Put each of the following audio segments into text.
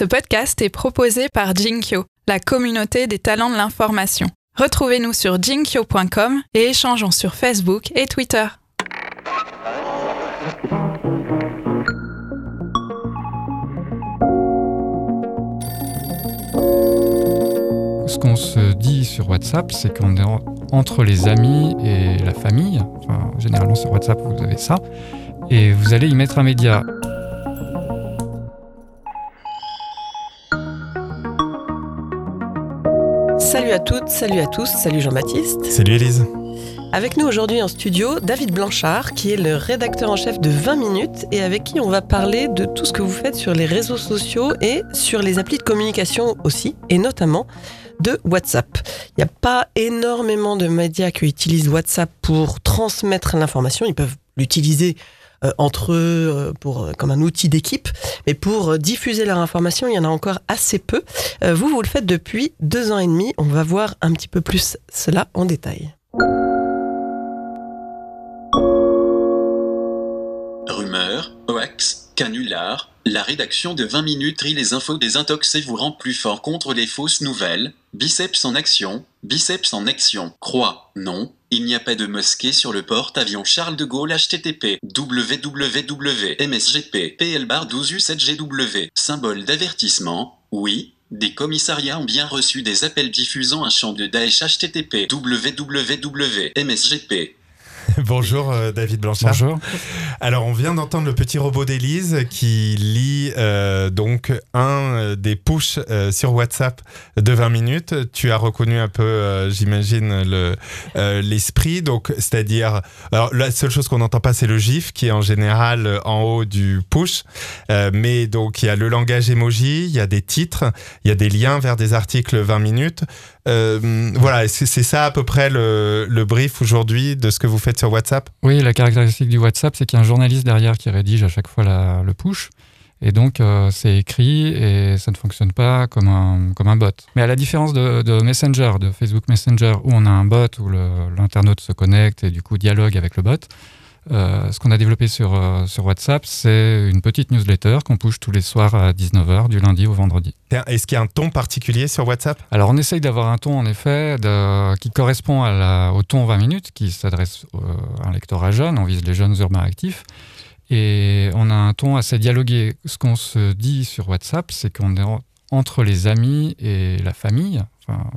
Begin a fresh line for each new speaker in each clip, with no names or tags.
Ce podcast est proposé par Jinkyo, la communauté des talents de l'information. Retrouvez-nous sur jinkyo.com et échangeons sur Facebook et Twitter.
Ce qu'on se dit sur WhatsApp, c'est qu'on est entre les amis et la famille. Généralement sur WhatsApp, vous avez ça. Et vous allez y mettre un média.
Salut à toutes, salut à tous, salut Jean-Baptiste.
Salut Elise.
Avec nous aujourd'hui en studio, David Blanchard, qui est le rédacteur en chef de 20 minutes et avec qui on va parler de tout ce que vous faites sur les réseaux sociaux et sur les applis de communication aussi, et notamment de WhatsApp. Il n'y a pas énormément de médias qui utilisent WhatsApp pour transmettre l'information. Ils peuvent l'utiliser entre eux euh, pour, euh, comme un outil d'équipe, mais pour diffuser leur information, il y en a encore assez peu. vous, vous le faites depuis deux ans et demi. On va voir un petit peu plus cela en détail.
Rumeurs, hoax, canular, la rédaction de 20 minutes rit les infos des intox et vous rend plus fort contre les fausses nouvelles. Biceps en action, biceps en action. Croix, non, il n'y a pas de mosquée sur le porte-avions Charles de Gaulle http www.msgp PL 12 U7GW. Symbole d'avertissement, oui, des commissariats ont bien reçu des appels diffusant un chant de Daesh http www.msgp
Bonjour euh, David Blanchard.
Bonjour.
Alors on vient d'entendre le petit robot d'Élise qui lit euh, donc un euh, des push sur WhatsApp de 20 minutes. Tu as reconnu un peu, j'imagine, le l'esprit. donc c'est-à-dire, alors la seule chose qu'on n'entend pas, c'est le GIF qui est en général en haut du push. mais donc il y a le langage emoji, il y a des titres, il y a des liens vers des articles 20 minutes. Voilà, c'est ça à peu près le, le brief aujourd'hui de ce que vous faites sur WhatsApp
Oui, la caractéristique du WhatsApp, c'est qu'il y a un journaliste derrière qui rédige à chaque fois le push. Et donc, euh, c'est écrit et ça ne fonctionne pas comme un, comme un bot. Mais à la différence de, Messenger, de Facebook Messenger, où on a un bot, où l'internaute se connecte et du coup dialogue avec le bot, euh, ce qu'on a développé sur, euh, sur WhatsApp, c'est une petite newsletter qu'on push tous les soirs à 19h, du lundi au vendredi.
Est-ce qu'il y a un ton particulier sur WhatsApp?
Alors, on essaye d'avoir un ton, en effet, qui correspond à la, au ton 20 minutes, qui s'adresse euh, à un lectorat jeune, on vise les jeunes urbains actifs. Et on a un ton assez dialogué. Ce qu'on se dit sur WhatsApp, c'est qu'on est entre les amis et la famille,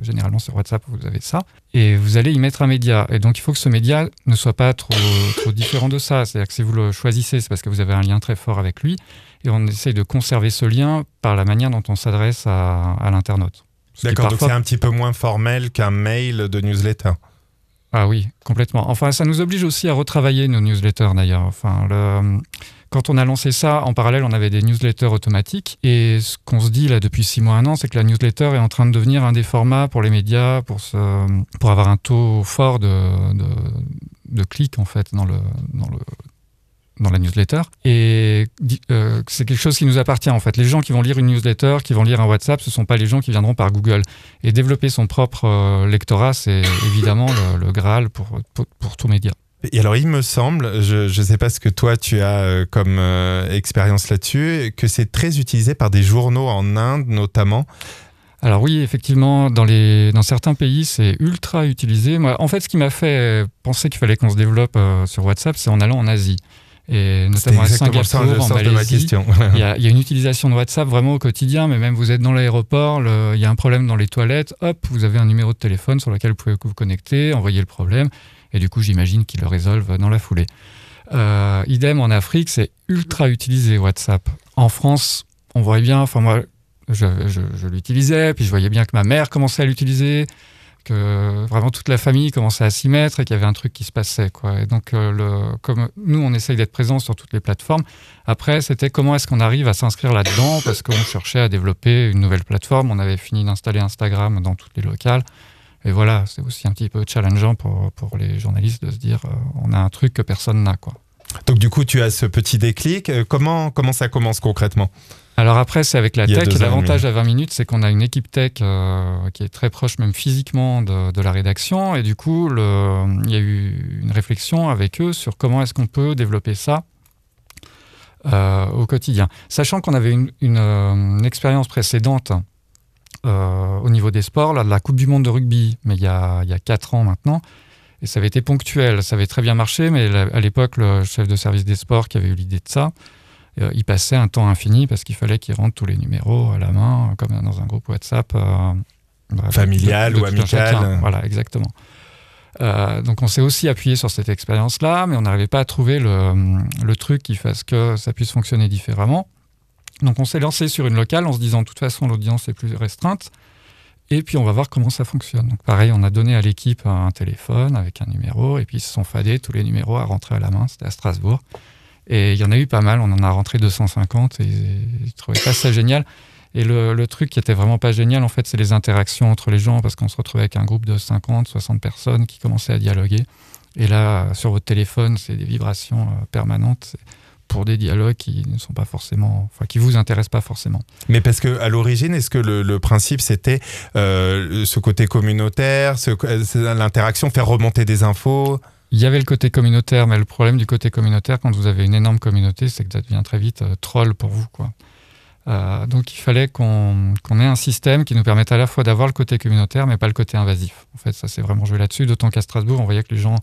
généralement sur WhatsApp, vous avez ça. Et vous allez y mettre un média. Et donc, il faut que ce média ne soit pas trop, trop différent de ça. C'est-à-dire que si vous le choisissez, c'est parce que vous avez un lien très fort avec lui. Et on essaye de conserver ce lien par la manière dont on s'adresse à, à l'internaute.
D'accord, donc c'est un petit peu moins formel qu'un mail de newsletter.
Ah oui, complètement. Enfin, ça nous oblige aussi à retravailler nos newsletters d'ailleurs. Enfin, le, quand on a lancé ça, en parallèle, on avait des newsletters automatiques. Et ce qu'on se dit là depuis six mois, un an, c'est que la newsletter est en train de devenir un des formats pour les médias, pour, pour avoir un taux fort de, de, clics en fait dans le, dans le dans la newsletter. Et euh, c'est quelque chose qui nous appartient en fait. Les gens qui vont lire une newsletter, qui vont lire un WhatsApp, ce ne sont pas les gens qui viendront par Google. Et développer son propre euh, lectorat, c'est évidemment le, Graal pour, pour, pour tout média.
Et alors, il me semble, je ne sais pas ce que toi tu as euh, comme euh, expérience là-dessus, que c'est très utilisé par des journaux en Inde notamment.
Alors oui, effectivement, dans, les, dans certains pays, c'est ultra utilisé. Moi, en fait, ce qui m'a fait penser qu'il fallait qu'on se développe euh, sur WhatsApp, c'est en allant en Asie. Et notamment à Singapour, en Malaisie, il y, a, il y, a une utilisation de WhatsApp vraiment au quotidien, mais même vous êtes dans l'aéroport, il y a un problème dans les toilettes, hop, vous avez un numéro de téléphone sur lequel vous pouvez vous connecter, envoyer le problème. Et du coup, j'imagine qu'ils le résolvent dans la foulée. Euh, idem en Afrique, c'est ultra utilisé WhatsApp. En France, on voyait bien, enfin moi, je, l'utilisais, puis je voyais bien que ma mère commençait à l'utiliser, que vraiment toute la famille commençait à s'y mettre et qu'il y avait un truc qui se passait. Et donc, euh, comme nous, on essaye d'être présents sur toutes les plateformes, après, c'était comment est-ce qu'on arrive à s'inscrire là-dedans, parce qu'on cherchait à développer une nouvelle plateforme, on avait fini d'installer Instagram dans toutes les locales. Et voilà, c'est aussi un petit peu challengeant pour, pour les journalistes de se dire euh, on a un truc que personne n'a. quoi.
Donc du coup, tu as ce petit déclic. Euh, comment, comment ça commence concrètement?
Alors après, c'est avec la tech. L'avantage à 20 minutes, c'est qu'on a une équipe tech euh, qui est très proche, même physiquement, de, de, la rédaction. Et du coup, le, il y a eu une réflexion avec eux sur comment est-ce qu'on peut développer ça au quotidien. Sachant qu'on avait une, expérience précédente au niveau des sports, là, de la Coupe du Monde de rugby, mais il y a, il y a 4 ans maintenant, et ça avait été ponctuel, ça avait très bien marché, mais à l'époque, le chef de service des sports qui avait eu l'idée de ça, euh, il passait un temps infini parce qu'il fallait qu'il rentre tous les numéros à la main, comme dans un groupe WhatsApp. Euh,
Familial ou amical.
Voilà, exactement. Euh, donc on s'est aussi appuyé sur cette expérience-là, mais on n'arrivait pas à trouver le, le, truc qui fasse que ça puisse fonctionner différemment. Donc on s'est lancé sur une locale en se disant de toute façon l'audience est plus restreinte. Et puis on va voir comment ça fonctionne. Donc pareil, on a donné à l'équipe un téléphone avec un numéro, et puis ils se sont fadés tous les numéros à rentrer à la main. C'était à Strasbourg. Et il y en a eu pas mal, on en a rentré 250 et ils trouvaient pas ça génial. Et le, truc qui était vraiment pas génial, en fait, c'est les interactions entre les gens, parce qu'on se retrouvait avec un groupe de 50, 60 personnes qui commençaient à dialoguer. Et là, sur votre téléphone, c'est des vibrations euh, permanentes pour des dialogues qui ne sont pas forcément, enfin, qui vous intéressent pas forcément.
Mais parce que à l'origine, est-ce que le, principe c'était euh, ce côté communautaire, l'interaction, faire remonter des infos?
Il y avait le côté communautaire, mais le problème du côté communautaire, quand vous avez une énorme communauté, c'est que ça devient très vite euh, troll pour vous. Quoi. Euh, donc il fallait qu'on ait un système qui nous permette à la fois d'avoir le côté communautaire, mais pas le côté invasif. En fait, ça s'est vraiment joué là-dessus, d'autant qu'à Strasbourg, on voyait que les gens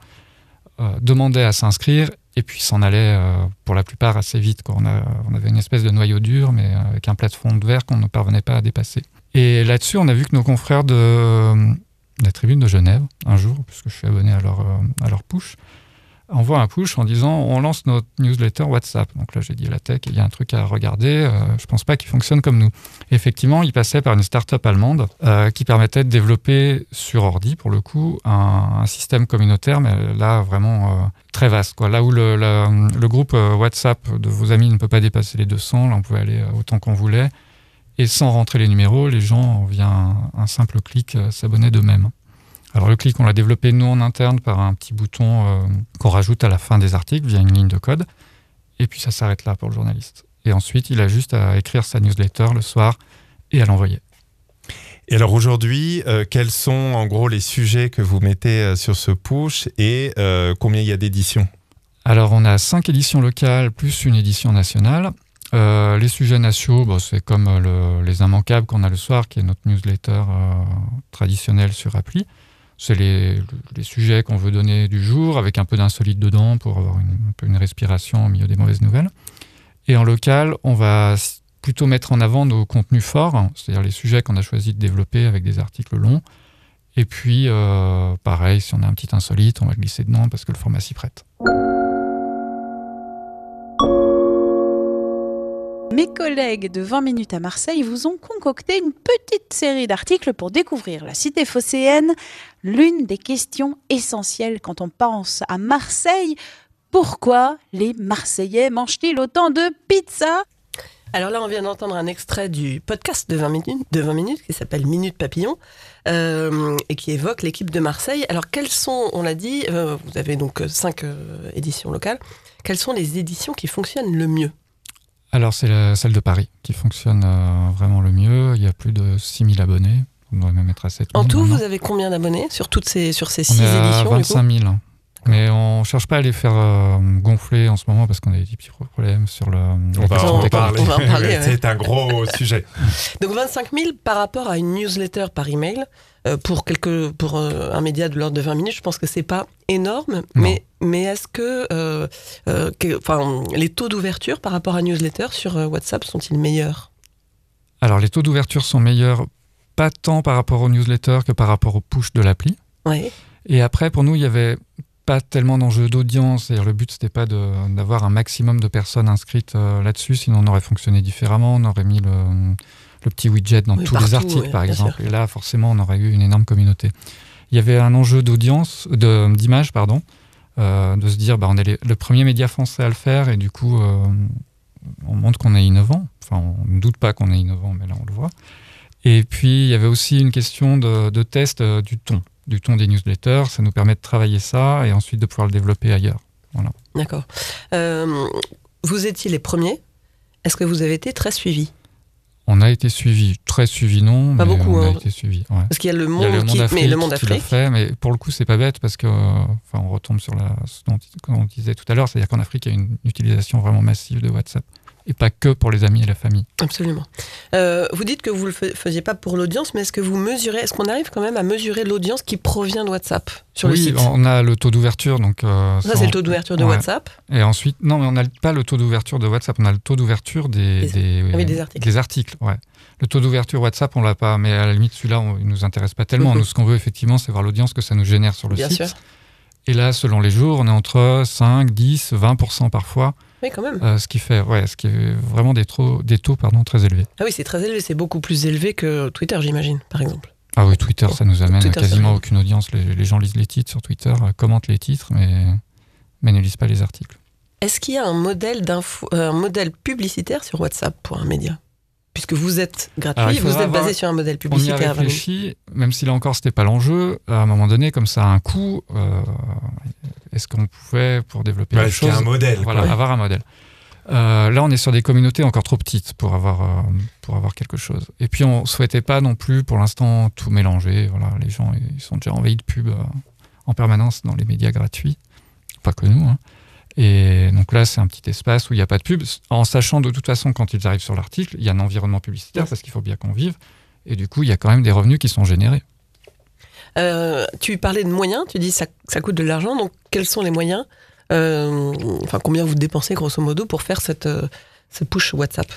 euh, demandaient à s'inscrire et puis s'en allaient pour la plupart assez vite. On, avait une espèce de noyau dur, mais avec un plafond de verre qu'on ne parvenait pas à dépasser. Et là-dessus, on a vu que nos confrères de la tribune de Genève, un jour, puisque je suis abonné à leur, euh, à leur push, envoie un push en disant on lance notre newsletter WhatsApp. Donc là, j'ai dit la tech, il y a un truc à regarder. Euh, je pense pas qu'il fonctionne comme nous. effectivement, il passait par une start-up allemande euh, qui permettait de développer sur ordi, pour le coup, un, système communautaire, mais là, vraiment très vaste. Quoi. Là où le, groupe WhatsApp de vos amis ne peut pas dépasser les 200, là, on pouvait aller autant qu'on voulait. Et sans rentrer les numéros, les gens, via un, simple clic, euh, s'abonnaient d'eux-mêmes. Alors le clic, on l'a développé nous en interne par un petit bouton euh, qu'on rajoute à la fin des articles via une ligne de code. Et puis ça s'arrête là pour le journaliste. Et ensuite, il a juste à écrire sa newsletter le soir et à l'envoyer.
Et alors aujourd'hui, euh, quels sont en gros les sujets que vous mettez sur ce push et combien il y a d'éditions?
Alors on a cinq éditions locales plus une édition nationale. Euh, les sujets nationaux, c'est comme euh, les immanquables qu'on a le soir, qui est notre newsletter euh, traditionnelle sur appli. C'est les, sujets qu'on veut donner du jour, avec un peu d'insolite dedans pour avoir une, respiration au milieu des mauvaises nouvelles. Et en local, on va plutôt mettre en avant nos contenus forts, hein, c'est-à-dire les sujets qu'on a choisi de développer avec des articles longs. Et puis, pareil, si on a un petit insolite, on va glisser dedans parce que le format s'y prête.
Mes collègues de 20 minutes à Marseille vous ont concocté une petite série d'articles pour découvrir la cité phocéenne, l'une des questions essentielles quand on pense à Marseille. Pourquoi les Marseillais mangent-ils autant de pizza?
Alors là, on vient d'entendre un extrait du podcast de 20 minutes, de 20 minutes qui s'appelle Minute Papillon euh, et qui évoque l'équipe de Marseille. Alors, quelles sont, on l'a dit, euh, vous avez donc cinq euh, éditions locales, quelles sont les éditions qui fonctionnent le mieux?
Alors, c'est celle de Paris qui fonctionne euh, vraiment le mieux. Il y a plus de 6000 abonnés. On devrait même être à 7000.
En tout, vous avez combien d'abonnés sur, toutes ces, sur ces 6 éditions
25 000. Mais on ne cherche pas à les faire euh, gonfler en ce moment parce qu'on a des petits problèmes sur le.
On va, en parler. C'est un gros sujet.
Donc 25 000 par rapport à une newsletter par email. Euh, pour, quelques, pour euh, un média de l'ordre de 20 minutes, je pense que c'est pas énorme, mais, mais est-ce que, euh, enfin, les taux d'ouverture par rapport à newsletter sur WhatsApp sont-ils meilleurs?
Alors, les taux d'ouverture sont meilleurs, pas tant par rapport aux newsletters que par rapport aux push de l'appli.
Oui.
Et après, pour nous, il y avait pas tellement d'enjeux d'audience. cest le but, c'était pas d'avoir un maximum de personnes inscrites là-dessus, sinon on aurait fonctionné différemment. On aurait mis le, le petit widget dans tous les articles, par exemple. Et là, forcément, on aurait eu une énorme communauté. Il y avait un enjeu d'audience, d'image, pardon, euh, de se dire, bah, on est le premier média français à le faire, et du coup, euh, on montre qu'on est innovant. Enfin, on ne doute pas qu'on est innovant, mais là, on le voit. Et puis, il y avait aussi une question de, test euh, du ton, du ton des newsletters. Ça nous permet de travailler ça et ensuite de pouvoir le développer ailleurs. Voilà.
D'accord. vous étiez les premiers. Est-ce que vous avez été très suivis?
On a été suivi, très suivi non,
pas beaucoup.
On
a
hein. été suivi. Ouais.
Parce qu'il y a le monde, le monde qui, Afrique, mais le monde Afrique.
fait, mais pour le coup, c'est pas bête parce que, enfin, on retombe sur la, ce dont on disait tout à l'heure, c'est-à-dire qu'en Afrique, il y a une utilisation vraiment massive de WhatsApp et pas que pour les amis et la famille.
Absolument. Euh, vous dites que vous ne le faisiez pas pour l'audience, mais est-ce que vous mesurez, est-ce qu'on arrive quand même à mesurer l'audience qui provient de WhatsApp sur
oui,
le site?
on a le taux d'ouverture. donc.
Euh, ça, c'est le taux d'ouverture de
ouais.
WhatsApp.
Et ensuite, non, mais on n'a pas le taux d'ouverture de WhatsApp, on a le taux d'ouverture des,
des,
des,
ah oui, des, articles.
Des articles ouais. Le taux d'ouverture WhatsApp, on l'a pas, mais à la limite, celui-là, il nous intéresse pas tellement. Nous, ce qu'on veut, effectivement, c'est voir l'audience que ça nous génère sur le
Bien
site.
Sûr.
Et là, selon les jours, on est entre 5, 10, 20% parfois.
Oui, quand même.
Euh, ce qui fait, ouais, ce qui est vraiment des taux, des taux pardon, très élevés.
Ah oui, c'est très élevé. C'est beaucoup plus élevé que Twitter, j'imagine, par exemple.
Ah oui, Twitter, ça nous amène
Twitter,
à quasiment aucune audience. Les, les, gens lisent les titres sur Twitter, euh, commentent les titres, mais, mais ne lisent pas les articles.
Est-ce qu'il y a un modèle, euh, un modèle publicitaire sur WhatsApp pour un média? Puisque vous êtes gratuit,
Alors,
vous êtes
avoir...
basé sur un modèle publicitaire.
On y a réfléchi, même si là encore c'était pas l'enjeu, à un moment donné, comme ça a un coût, euh, est-ce qu'on pouvait, pour développer
ouais,
les choses,
un modèle,
voilà,
quoi.
avoir un modèle euh, là, on est sur des communautés encore trop petites pour avoir, euh, pour avoir quelque chose. Et puis, on souhaitait pas non plus, pour l'instant, tout mélanger. Voilà, les gens, ils sont déjà envahis de pubs euh, en permanence dans les médias gratuits. Pas que nous. Hein. Et donc là, c'est un petit espace où il n'y a pas de pub, en sachant de toute façon, quand ils arrivent sur l'article, il y a un environnement publicitaire, parce qu'il faut bien qu'on vive. Et du coup, il y a quand même des revenus qui sont générés.
Euh, tu parlais de moyens, tu dis ça, ça coûte de l'argent, donc quels sont les moyens euh, Enfin, combien vous dépensez grosso modo pour faire cette, euh, cette push WhatsApp?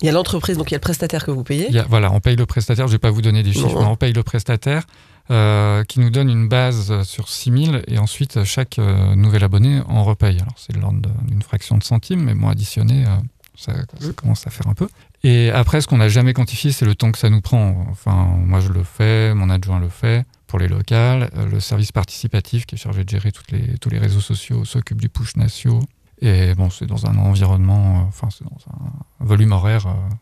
Il y a l'entreprise, donc il y a le prestataire que vous payez.
Il y a, voilà, on paye le prestataire, je ne vais pas vous donner des chiffres,
Non.
mais on paye le prestataire euh, qui nous donne une base sur 6000 et ensuite chaque euh, nouvel abonné en repaye. Alors c'est de l'ordre d'une fraction de centime, mais bon, additionné, euh, ça, commence à faire un peu. Et après, ce qu'on n'a jamais quantifié, c'est le temps que ça nous prend. Enfin, moi je le fais, mon adjoint le fait pour les locales. Euh, Le service participatif qui est chargé de gérer toutes les, tous les réseaux sociaux s'occupe du push natio. Et bon, c'est dans un environnement, euh, enfin, c'est dans un volume horaire euh,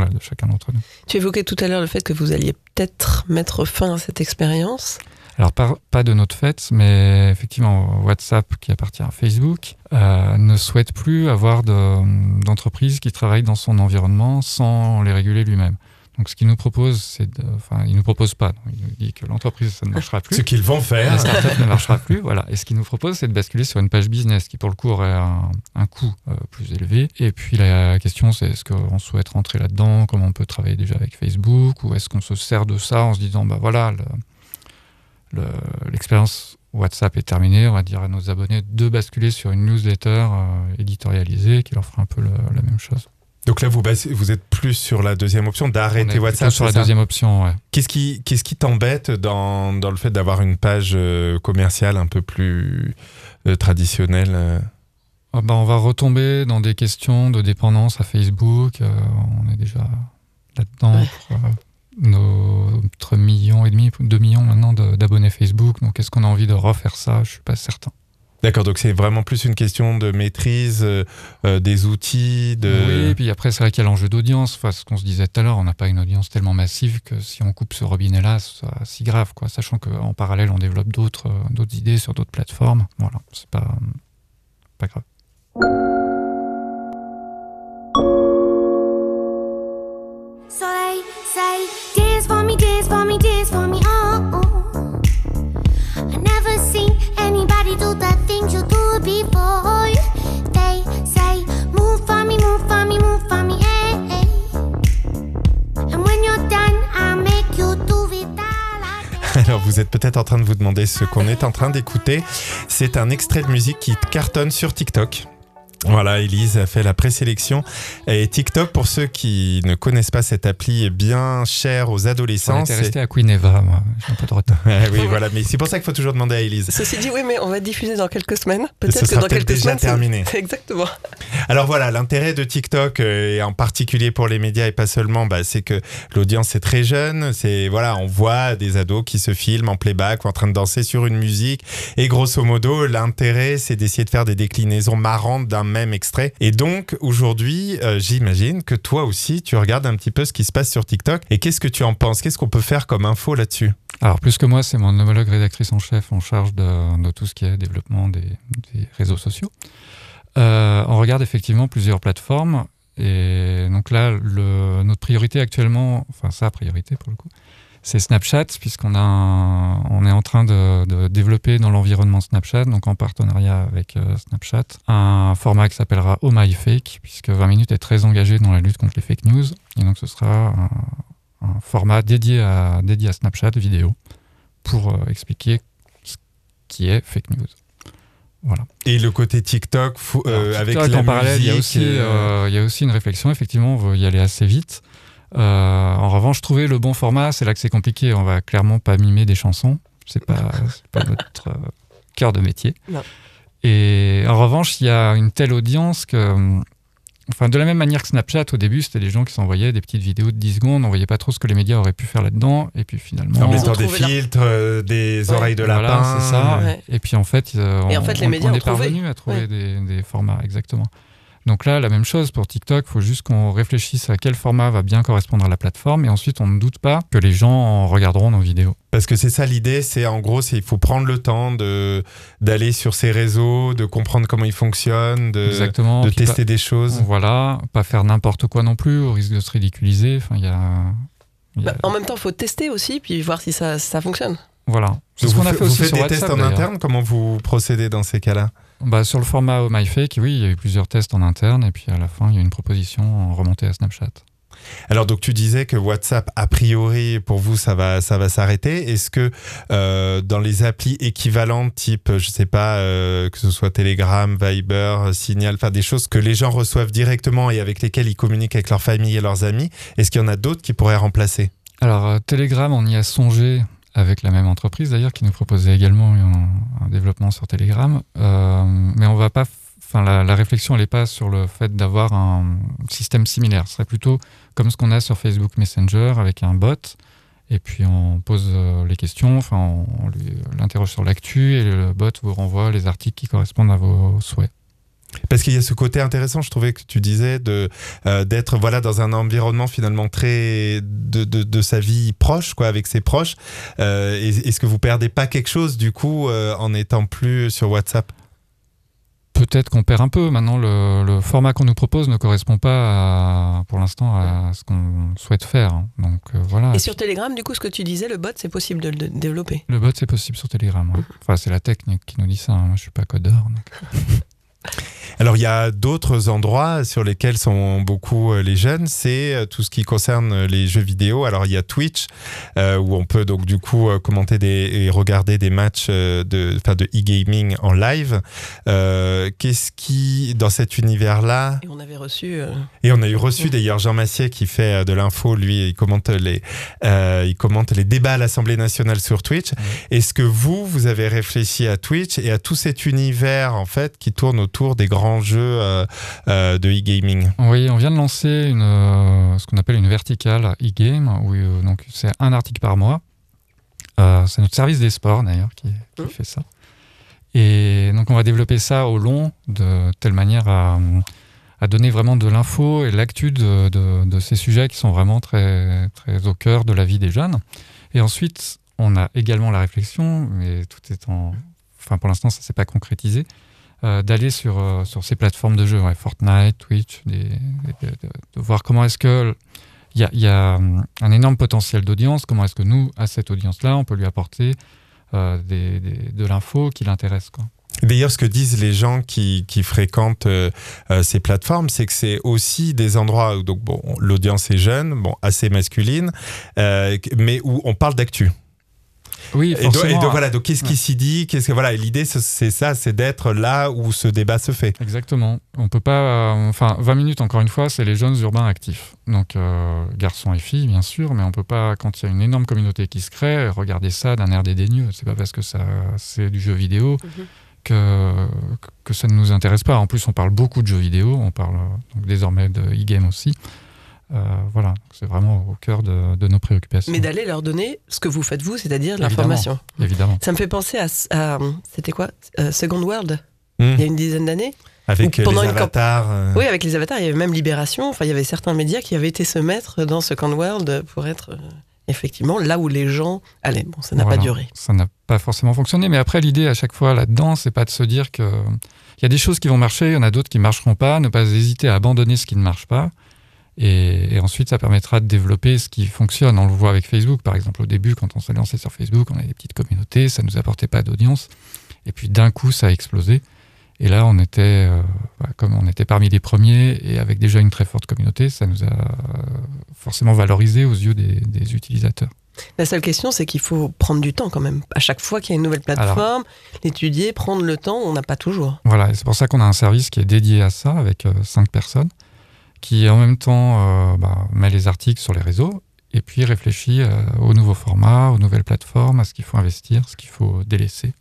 voilà, de chacun d'entre nous.
Tu évoquais tout à l'heure le fait que vous alliez peut-être mettre fin à cette expérience.
Alors, pas, pas de notre fait, mais effectivement, WhatsApp, qui appartient à Facebook, euh, ne souhaite plus avoir d'entreprise qui travaille dans son environnement sans les réguler lui-même. Donc, ce qu'il nous propose, c'est de, enfin, il nous propose pas. Non, il nous dit que l'entreprise, ça ne marchera plus.
Ce qu'ils vont faire.
La startup ne marchera plus, voilà. Et ce qu'il nous propose, c'est de basculer sur une page business qui, pour le coup, aurait un, un coût euh, plus élevé. Et puis, la question, c'est est-ce qu'on souhaite rentrer là-dedans? Comment on peut travailler déjà avec Facebook? Ou est-ce qu'on se sert de ça en se disant, bah voilà, l'expérience le, WhatsApp est terminée, on va dire à nos abonnés de basculer sur une newsletter euh, éditorialisée qui leur fera un peu le, la même chose.
Donc là, vous, vous êtes plus sur la deuxième option d'arrêter WhatsApp.
Sur la deuxième option, ouais.
Qu'est-ce qui, qu'est-ce qui t'embête dans, dans le fait d'avoir une page euh, commerciale un peu plus euh, traditionnelle euh
ah bah, On va retomber dans des questions de dépendance à Facebook. Euh, on est déjà là-dedans.
Ouais.
Pour, notre million et demi, deux millions maintenant d'abonnés Facebook. Donc, est-ce qu'on a envie de refaire ça? Je suis pas certain.
D'accord, donc c'est vraiment plus une question de maîtrise euh, des outils. De...
Oui, et puis après, c'est vrai qu'il y a l'enjeu d'audience. Enfin, ce qu'on se disait tout à l'heure, on n'a pas une audience tellement massive que si on coupe ce robinet-là, c'est si grave, quoi. Sachant qu'en parallèle, on développe d'autres d'autres idées sur d'autres plateformes. Voilà, c'est pas, pas grave.
So they say,
Alors vous êtes peut-être en train de vous demander ce qu'on est en train d'écouter. C'est un extrait de musique qui cartonne sur TikTok. Voilà, Elise a fait la présélection. Et TikTok, pour ceux qui ne connaissent pas cette appli, est bien cher aux adolescents.
On était resté à Queen Eva, moi. J'ai un peu de retard.
oui, voilà, mais c'est pour ça qu'il faut toujours demander à Elise.
Ceci dit, oui, mais on va diffuser dans quelques semaines. Peut-être que
sera
dans quelques
déjà
semaines. c'est-
terminé.
Exactement.
Alors voilà, l'intérêt de TikTok, euh, et en particulier pour les médias et pas seulement, bah, c'est que l'audience est très jeune. C'est voilà, on voit des ados qui se filment en playback ou en train de danser sur une musique. Et grosso modo, l'intérêt, c'est d'essayer de faire des déclinaisons marrantes d'un même extrait. Et donc aujourd'hui, euh, j'imagine que toi aussi, tu regardes un petit peu ce qui se passe sur TikTok. Et qu'est-ce que tu en penses? Qu'est-ce qu'on peut faire comme info là-dessus?
Alors, plus que moi, c'est mon homologue rédactrice en chef en charge de, tout ce qui est développement des, réseaux sociaux. Euh, on regarde effectivement plusieurs plateformes Et donc là, notre priorité actuellement, enfin sa priorité pour le coup, c'est Snapchat, puisqu'on a on est en train de, de développer dans l'environnement Snapchat, donc en partenariat avec euh, Snapchat, un format qui s'appellera Oh My Fake, puisque 20 minutes est très engagé dans la lutte contre les fake news. Et donc ce sera un, un format dédié à, dédié à Snapchat vidéo pour euh, expliquer ce qui est fake news. Voilà.
Et le côté TikTok, fou- euh,
Alors,
avec la
en parallèle, il y, a
musique,
aussi,
euh,
il y a aussi une réflexion. Effectivement, on veut y aller assez vite. Euh, en revanche, trouver le bon format, c'est là que c'est compliqué. On va clairement pas mimer des chansons. C'est pas, pas notre euh, cœur de métier.
Non.
Et en revanche, il y a une telle audience que. hum, Enfin, de la même manière que Snapchat, au début, c'était des gens qui s'envoyaient des petites vidéos de 10 secondes. On voyait pas trop ce que les médias auraient pu faire là-dedans. Et puis finalement.
en mettant des filtres, euh, des
Ouais.
oreilles de
Voilà,
lapin.
c'est ça.
Ouais.
Et puis en fait, euh,
Et
on,
en fait, les
on-
médias
on est
trouvé.
parvenu à trouver
Ouais.
des, des formats, exactement. Donc là, la même chose pour TikTok, il faut juste qu'on réfléchisse à quel format va bien correspondre à la plateforme et ensuite on ne doute pas que les gens regarderont nos vidéos.
Parce que c'est ça l'idée, c'est en gros, c'est il faut prendre le temps de d'aller sur ces réseaux, de comprendre comment ils fonctionnent, de,
Exactement.
de
Puis
tester des choses.
Voilà, pas faire n'importe quoi non plus, au risque de se ridiculiser. Enfin, il y a. il y a-
Bah, en même temps, il faut tester aussi, puis voir si ça, ça fonctionne.
Voilà. C'est ce
vous
qu'on a
fa-
fait
vous
aussi
faites
sur
des
WhatsApp.
tests en interne Comment vous procédez dans ces cas-là?
Bah, sur le format Oh My Fake, oui, il y a eu plusieurs tests en interne et puis à la fin, il y a eu une proposition remontée à Snapchat.
Alors donc tu disais que WhatsApp a priori pour vous ça va ça va s'arrêter. Est-ce que euh, dans les applis équivalentes type je sais pas euh, que ce soit Telegram, Viber, Signal, enfin des choses que les gens reçoivent directement et avec lesquelles ils communiquent avec leur famille et leurs amis, est-ce qu'il y en a d'autres qui pourraient remplacer?
Alors, euh, Telegram, on y a songé avec la même entreprise d'ailleurs qui nous proposait également un, développement sur Telegram. Euh, mais on va pas. Enfin, la, réflexion, n'est pas sur le fait d'avoir un système similaire. Ce serait plutôt comme ce qu'on a sur Facebook Messenger avec un bot. Et puis on pose euh, les questions, enfin on, l'interroge sur l'actu et le bot vous renvoie les articles qui correspondent à vos souhaits.
Parce qu'il y a ce côté intéressant, je trouvais que tu disais de euh, d'être voilà dans un environnement finalement très de, de, de sa vie proche quoi avec ses proches. Euh, est- Est-ce que vous perdez pas quelque chose du coup euh, en étant plus sur WhatsApp?
Peut-être qu'on perd un peu. Maintenant, le, le format qu'on nous propose ne correspond pas, à- pour l'instant, à ce qu'on souhaite faire. hein. Donc euh, voilà.
Et sur Telegram, du coup, ce que tu disais, le bot, c'est possible de le développer?
Le bot, c'est possible sur Telegram. ouais. Enfin, c'est la technique qui nous dit ça. hein. Moi, je suis pas codeur. donc.
Alors il y a d'autres endroits sur lesquels sont beaucoup euh, les jeunes, c'est euh, tout ce qui concerne euh, les jeux vidéo. Alors il y a Twitch euh, où on peut donc du coup commenter des, et regarder des matchs de, enfin, de e-gaming en live. Euh, Qu'est-ce qui dans cet univers-là?
Et on avait reçu. euh,
Et on a eu reçu d'ailleurs Jean Massier qui fait de l'info, lui, il commente les, il commente les débats à l'Assemblée nationale sur Twitch. Est-ce que vous, vous avez réfléchi à Twitch et à tout cet univers en fait qui tourne autour des grands jeux euh, euh, de e-gaming
Oui, on vient de lancer une, euh, ce qu'on appelle une verticale e-game, où euh, donc c'est un article par mois. Euh, c'est notre service des sports d'ailleurs qui, qui
Mhm.
fait ça. Et donc on va développer ça au long de telle manière à, à donner vraiment de l'info et l'actu de, de- de ces sujets qui sont vraiment très, très au cœur de la vie des jeunes. Et ensuite, on a également la réflexion, mais tout est en... Enfin pour l'instant ça s'est pas concrétisé, euh, d'aller sur, euh, sur ces plateformes de jeux, Fortnite, Twitch, de, voir comment est-ce que il y a, hum, un énorme potentiel d'audience, comment est-ce que nous, à cette audience-là, on peut lui apporter euh, de l'info qui l'intéresse.
D'ailleurs, ce que disent les gens qui, fréquentent euh, euh, ces plateformes, c'est que c'est aussi des endroits où donc bon, l'audience est jeune, bon, assez masculine, euh, mais où on parle d'actu.
Oui,
Et, donc-
forcément.
et donc, voilà, donc qu'est-ce qui s'y dit Qu'est-ce que voilà L'idée, c'est- ça, c'est d'être là où ce débat se fait.
Exactement. On peut pas. euh, enfin, 20 minutes, encore une fois, c'est les jeunes urbains actifs. Donc, euh, garçons et filles, bien sûr, mais on peut pas, quand il y a une énorme communauté qui se crée, regarder ça d'un air dédaigneux. C'est pas parce que ça, c'est du jeu vidéo
Mhm.
que, que ça ne nous intéresse pas. En plus, on parle beaucoup de jeux vidéo. On parle euh, donc, désormais de e-game aussi. Euh, voilà, c'est vraiment au cœur de, de nos préoccupations.
Mais d'aller leur donner ce que vous faites vous, c'est-à-dire l'information.
Évidemment.
Ça me fait penser à. à- C'était quoi Euh, Second World,
Hmm.
il y a une dizaine d'années
Avec euh, les
camp-
avatars. euh,
Oui, avec les avatars, il y avait même Libération. Enfin, il y avait certains médias qui avaient été se mettre dans Second World pour être. euh, effectivement, là où les gens allaient. Bon, ça n'a pas duré.
Ça n'a pas forcément fonctionné, mais après, l'idée à chaque fois là-dedans, c'est pas de se dire que. Il y a des choses qui vont marcher, il y en a d'autres qui ne marcheront pas, ne pas hésiter à abandonner ce qui ne marche pas. Et, ensuite, ça permettra de développer ce qui fonctionne. On le voit avec Facebook, par exemple. Au début, quand on s'est lancé sur Facebook, on avait des petites communautés, ça ne nous apportait pas d'audience. Et puis d'un coup, ça a explosé. Et là, on était, euh, comme on était parmi les premiers et avec déjà une très forte communauté, ça nous a forcément valorisé aux yeux des, utilisateurs.
La seule question, c'est qu'il faut prendre du temps quand même. À chaque fois qu'il y a une nouvelle plateforme, l'étudier, prendre le temps, on n'a pas toujours.
Voilà, et c'est pour ça qu'on a un service qui est dédié à ça avec euh, cinq personnes, qui en même temps euh, bah, met les articles sur les réseaux et puis réfléchit aux nouveaux formats, aux nouvelles plateformes, à ce qu'il faut investir, ce qu'il faut délaisser.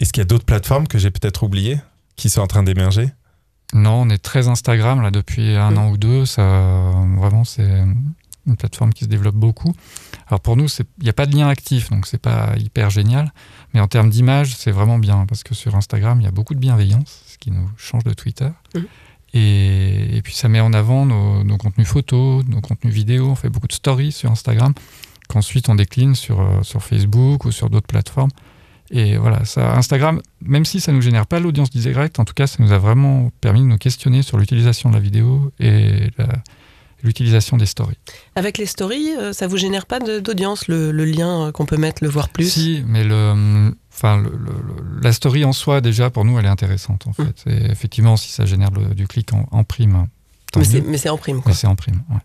Est-ce qu'il y a d'autres plateformes que j'ai peut-être oubliées qui sont en train d'émerger?
Non, on est très Instagram là depuis un an ou deux. Ça, vraiment, c'est une plateforme qui se développe beaucoup. Alors pour nous, il n'y a pas de lien actif, donc c'est pas hyper génial. Mais en termes d'image, c'est vraiment bien parce que sur Instagram, il y a beaucoup de bienveillance, ce qui nous change de Twitter. Et, puis ça met en avant nos, nos, contenus photos, nos contenus vidéo. On fait beaucoup de stories sur Instagram, qu'ensuite on décline sur, euh, sur Facebook ou sur d'autres plateformes. Et voilà, ça, Instagram, même si ça ne nous génère pas l'audience directe, en tout cas, ça nous a vraiment permis de nous questionner sur l'utilisation de la vidéo et l'utilisation des stories.
Avec les stories, euh, ça vous génère pas d'audience, le, lien euh, qu'on peut mettre, le voir plus?
Si, mais le, enfin, la story en soi, déjà, pour nous, elle est intéressante, en hum. fait. effectivement, si ça génère du clic en, prime.
Mais c'est en prime, quoi.
Mais c'est en prime, ouais.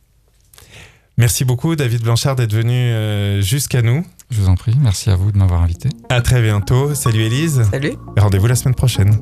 Merci beaucoup, David Blanchard, d'être venu euh, jusqu'à nous.
Je vous en prie, merci à vous de m'avoir invité.
À très bientôt. Salut Élise.
Salut.
Rendez-vous la semaine prochaine.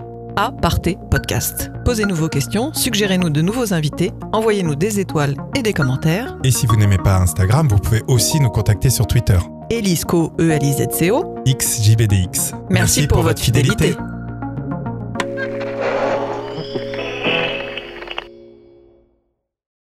à Partez Podcast. Posez-nous vos questions, suggérez-nous de nouveaux invités, envoyez-nous des étoiles et des commentaires.
Et si vous n'aimez pas Instagram, vous pouvez aussi nous contacter sur Twitter.
Elisco, E-L-I-Z-C-O.
XJBDX.
Merci, pour, votre fidélité.